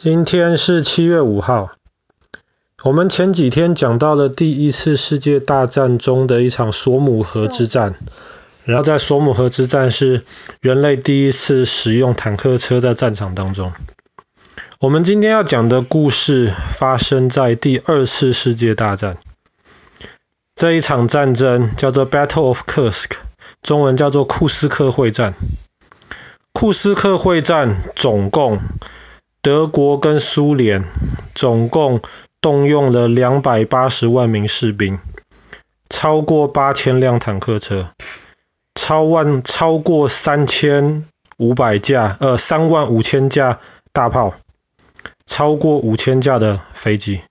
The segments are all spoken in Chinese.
今天是七月五号。我们前几天讲到了第一次世界大战中的一场索姆河之战，然后在索姆河之战是人类第一次使用坦克车在战场当中。我们今天要讲的故事发生在第二次世界大战。这一场战争叫做 Battle of Kursk，中文叫做库斯克会战。库斯克会战总共。德国跟苏联总共动用了两百八十万名士兵，超过八千辆坦克车，超万超过三千五百架呃三万五千架大炮，超过五千架的飞机。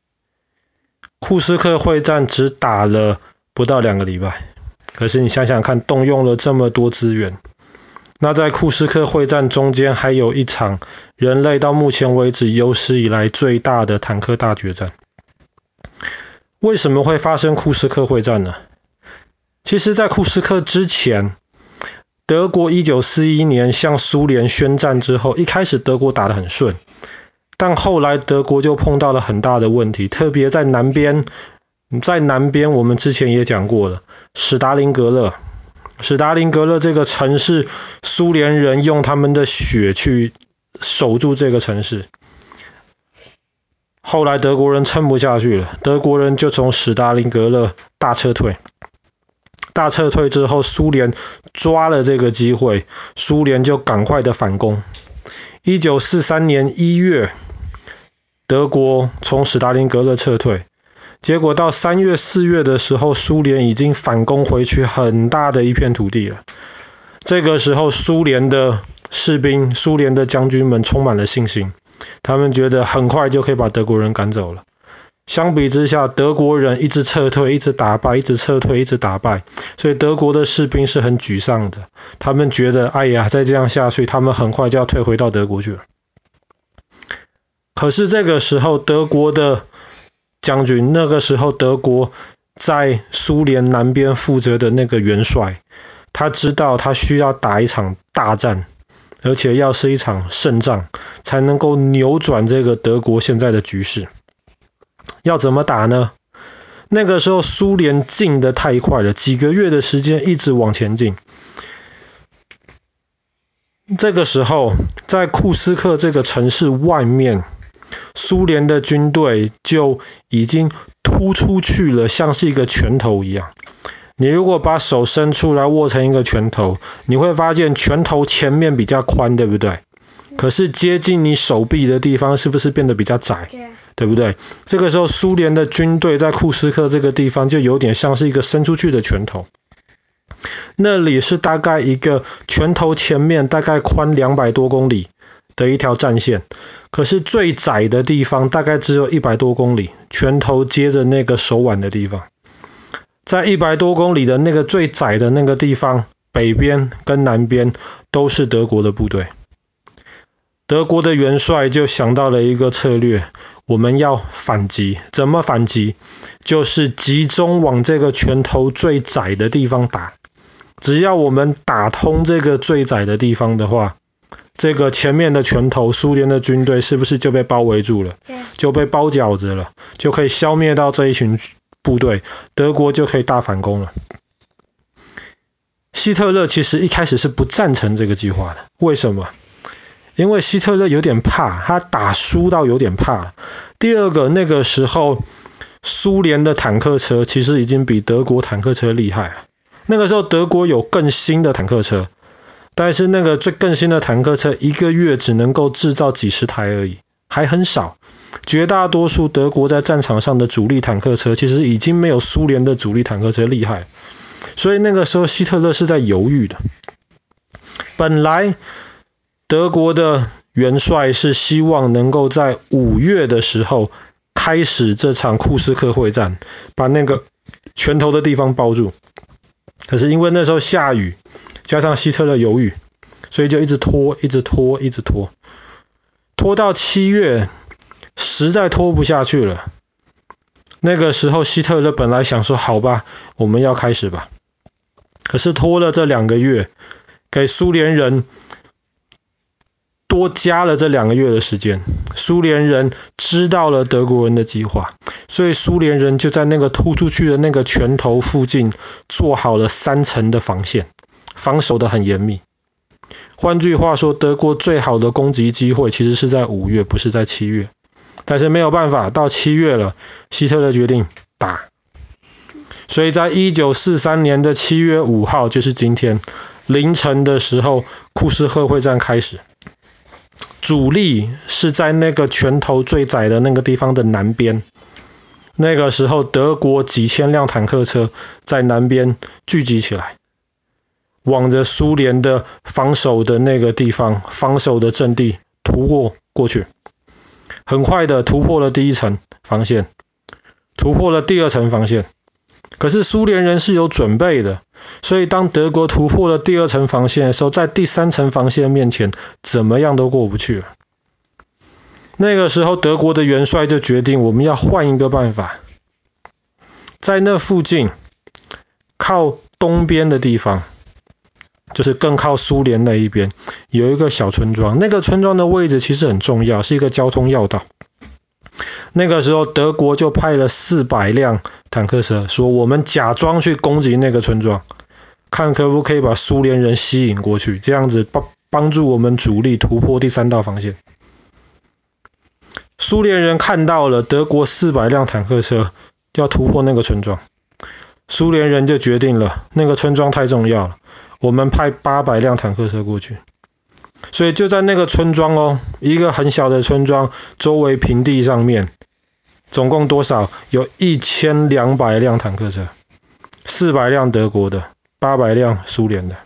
库斯克会战只打了不到两个礼拜，可是你想想看，动用了这么多资源。那在库斯克会战中间，还有一场人类到目前为止有史以来最大的坦克大决战。为什么会发生库斯克会战呢？其实，在库斯克之前，德国一九四一年向苏联宣战之后，一开始德国打得很顺，但后来德国就碰到了很大的问题，特别在南边，在南边我们之前也讲过了，史达林格勒。史达林格勒这个城市，苏联人用他们的血去守住这个城市。后来德国人撑不下去了，德国人就从史达林格勒大撤退。大撤退之后，苏联抓了这个机会，苏联就赶快的反攻。一九四三年一月，德国从史达林格勒撤退。结果到三月、四月的时候，苏联已经反攻回去很大的一片土地了。这个时候，苏联的士兵、苏联的将军们充满了信心，他们觉得很快就可以把德国人赶走了。相比之下，德国人一直撤退，一直打败，一直撤退，一直打败，所以德国的士兵是很沮丧的。他们觉得，哎呀，再这样下去，他们很快就要退回到德国去了。可是这个时候，德国的将军，那个时候德国在苏联南边负责的那个元帅，他知道他需要打一场大战，而且要是一场胜仗，才能够扭转这个德国现在的局势。要怎么打呢？那个时候苏联进得太快了，几个月的时间一直往前进。这个时候，在库斯克这个城市外面。苏联的军队就已经突出去了，像是一个拳头一样。你如果把手伸出来握成一个拳头，你会发现拳头前面比较宽，对不对？可是接近你手臂的地方是不是变得比较窄？对不对？这个时候苏联的军队在库斯克这个地方就有点像是一个伸出去的拳头。那里是大概一个拳头前面大概宽两百多公里的一条战线。可是最窄的地方大概只有一百多公里，拳头接着那个手腕的地方，在一百多公里的那个最窄的那个地方，北边跟南边都是德国的部队。德国的元帅就想到了一个策略，我们要反击。怎么反击？就是集中往这个拳头最窄的地方打。只要我们打通这个最窄的地方的话，这个前面的拳头，苏联的军队是不是就被包围住了？就被包饺子了，就可以消灭到这一群部队，德国就可以大反攻了。希特勒其实一开始是不赞成这个计划的，为什么？因为希特勒有点怕，他打输到有点怕。第二个，那个时候苏联的坦克车其实已经比德国坦克车厉害了。那个时候德国有更新的坦克车。但是那个最更新的坦克车一个月只能够制造几十台而已，还很少。绝大多数德国在战场上的主力坦克车其实已经没有苏联的主力坦克车厉害，所以那个时候希特勒是在犹豫的。本来德国的元帅是希望能够在五月的时候开始这场库斯克会战，把那个拳头的地方包住。可是因为那时候下雨。加上希特勒犹豫，所以就一直拖，一直拖，一直拖，拖到七月，实在拖不下去了。那个时候，希特勒本来想说：“好吧，我们要开始吧。”可是拖了这两个月，给苏联人多加了这两个月的时间。苏联人知道了德国人的计划，所以苏联人就在那个突出去的那个拳头附近做好了三层的防线，防守的很严密。换句话说，德国最好的攻击机会其实是在五月，不是在七月。但是没有办法，到七月了，希特勒决定打。所以在一九四三年的七月五号，就是今天凌晨的时候，库斯赫会战开始。主力是在那个拳头最窄的那个地方的南边。那个时候，德国几千辆坦克车在南边聚集起来，往着苏联的防守的那个地方、防守的阵地突过过去。很快的突破了第一层防线，突破了第二层防线。可是苏联人是有准备的，所以当德国突破了第二层防线的时候，在第三层防线面前，怎么样都过不去了。那个时候，德国的元帅就决定，我们要换一个办法，在那附近靠东边的地方，就是更靠苏联那一边，有一个小村庄。那个村庄的位置其实很重要，是一个交通要道。那个时候，德国就派了四百辆坦克车，说我们假装去攻击那个村庄，看可不可以把苏联人吸引过去，这样子帮帮助我们主力突破第三道防线。苏联人看到了德国四百辆坦克车要突破那个村庄，苏联人就决定了，那个村庄太重要了，我们派八百辆坦克车过去。所以就在那个村庄哦，一个很小的村庄，周围平地上面，总共多少？有一千两百辆坦克车，四百辆德国的，八百辆苏联的。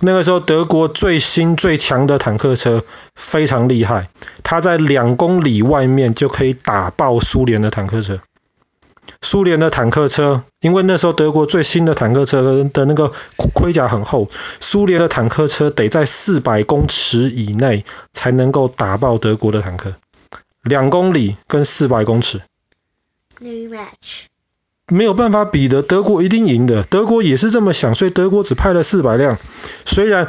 那个时候，德国最新最强的坦克车非常厉害，它在两公里外面就可以打爆苏联的坦克车。苏联的坦克车，因为那时候德国最新的坦克车的那个盔甲很厚，苏联的坦克车得在四百公尺以内才能够打爆德国的坦克，两公里跟四百公尺没有办法比的，德国一定赢的，德国也是这么想，所以德国只派了四百辆，虽然。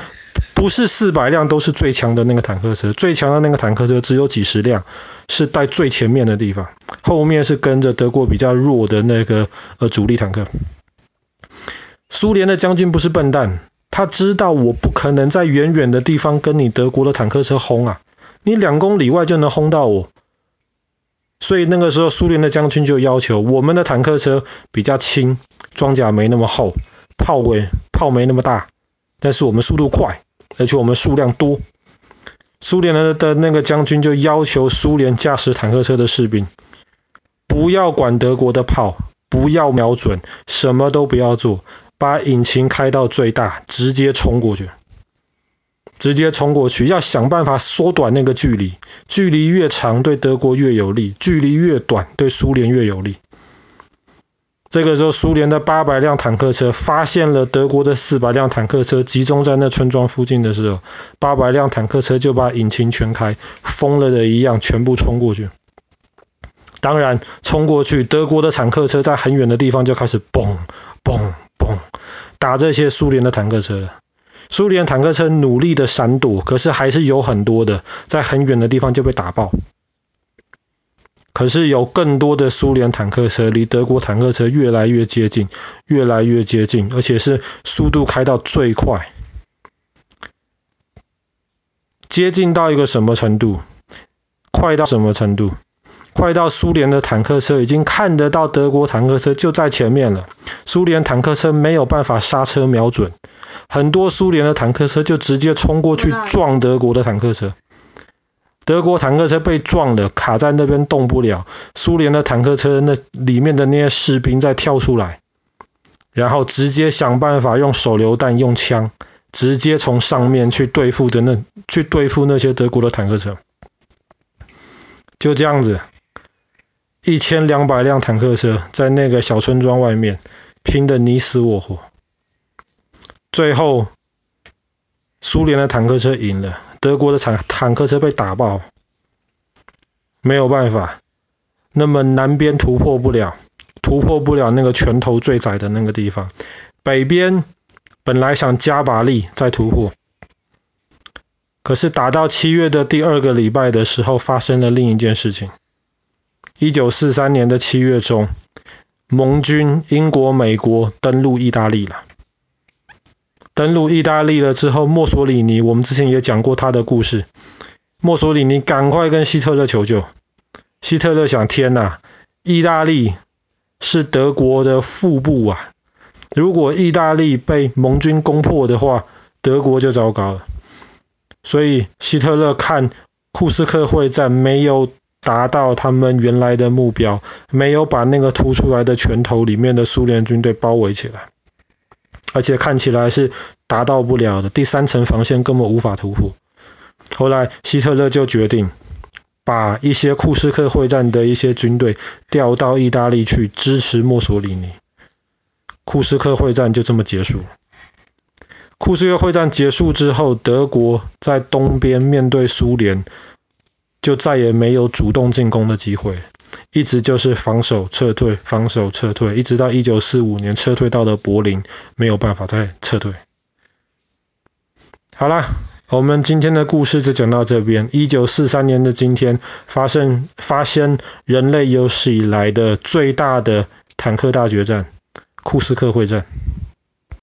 不是四百辆都是最强的那个坦克车，最强的那个坦克车只有几十辆，是在最前面的地方，后面是跟着德国比较弱的那个呃主力坦克。苏联的将军不是笨蛋，他知道我不可能在远远的地方跟你德国的坦克车轰啊，你两公里外就能轰到我，所以那个时候苏联的将军就要求我们的坦克车比较轻，装甲没那么厚，炮尾炮没那么大，但是我们速度快。而且我们数量多，苏联的的那个将军就要求苏联驾驶坦克车的士兵，不要管德国的炮，不要瞄准，什么都不要做，把引擎开到最大，直接冲过去，直接冲过去，要想办法缩短那个距离，距离越长对德国越有利，距离越短对苏联越有利。这个时候，苏联的八百辆坦克车发现了德国的四百辆坦克车集中在那村庄附近的时候，八百辆坦克车就把引擎全开，疯了的一样，全部冲过去。当然，冲过去，德国的坦克车在很远的地方就开始嘣嘣嘣打这些苏联的坦克车了。苏联坦克车努力的闪躲，可是还是有很多的在很远的地方就被打爆。可是有更多的苏联坦克车离德国坦克车越来越接近，越来越接近，而且是速度开到最快，接近到一个什么程度？快到什么程度？快到苏联的坦克车已经看得到德国坦克车就在前面了，苏联坦克车没有办法刹车瞄准，很多苏联的坦克车就直接冲过去撞德国的坦克车。德国坦克车被撞了，卡在那边动不了。苏联的坦克车那里面的那些士兵在跳出来，然后直接想办法用手榴弹、用枪，直接从上面去对付的那去对付那些德国的坦克车。就这样子，一千两百辆坦克车在那个小村庄外面拼得你死我活，最后苏联的坦克车赢了。德国的坦坦克车被打爆，没有办法。那么南边突破不了，突破不了那个拳头最窄的那个地方。北边本来想加把力再突破，可是打到七月的第二个礼拜的时候，发生了另一件事情。一九四三年的七月中，盟军英国、美国登陆意大利了。登陆意大利了之后，墨索里尼，我们之前也讲过他的故事。墨索里尼赶快跟希特勒求救。希特勒想：天哪，意大利是德国的腹部啊！如果意大利被盟军攻破的话，德国就糟糕了。所以希特勒看库斯克会战没有达到他们原来的目标，没有把那个凸出来的拳头里面的苏联军队包围起来。而且看起来是达到不了的，第三层防线根本无法突破。后来希特勒就决定把一些库斯克会战的一些军队调到意大利去支持墨索里尼。库斯克会战就这么结束。库斯克会战结束之后，德国在东边面对苏联，就再也没有主动进攻的机会。一直就是防守撤退，防守撤退，一直到一九四五年撤退到了柏林，没有办法再撤退。好啦，我们今天的故事就讲到这边。一九四三年的今天，发生发生人类有史以来的最大的坦克大决战——库斯克会战。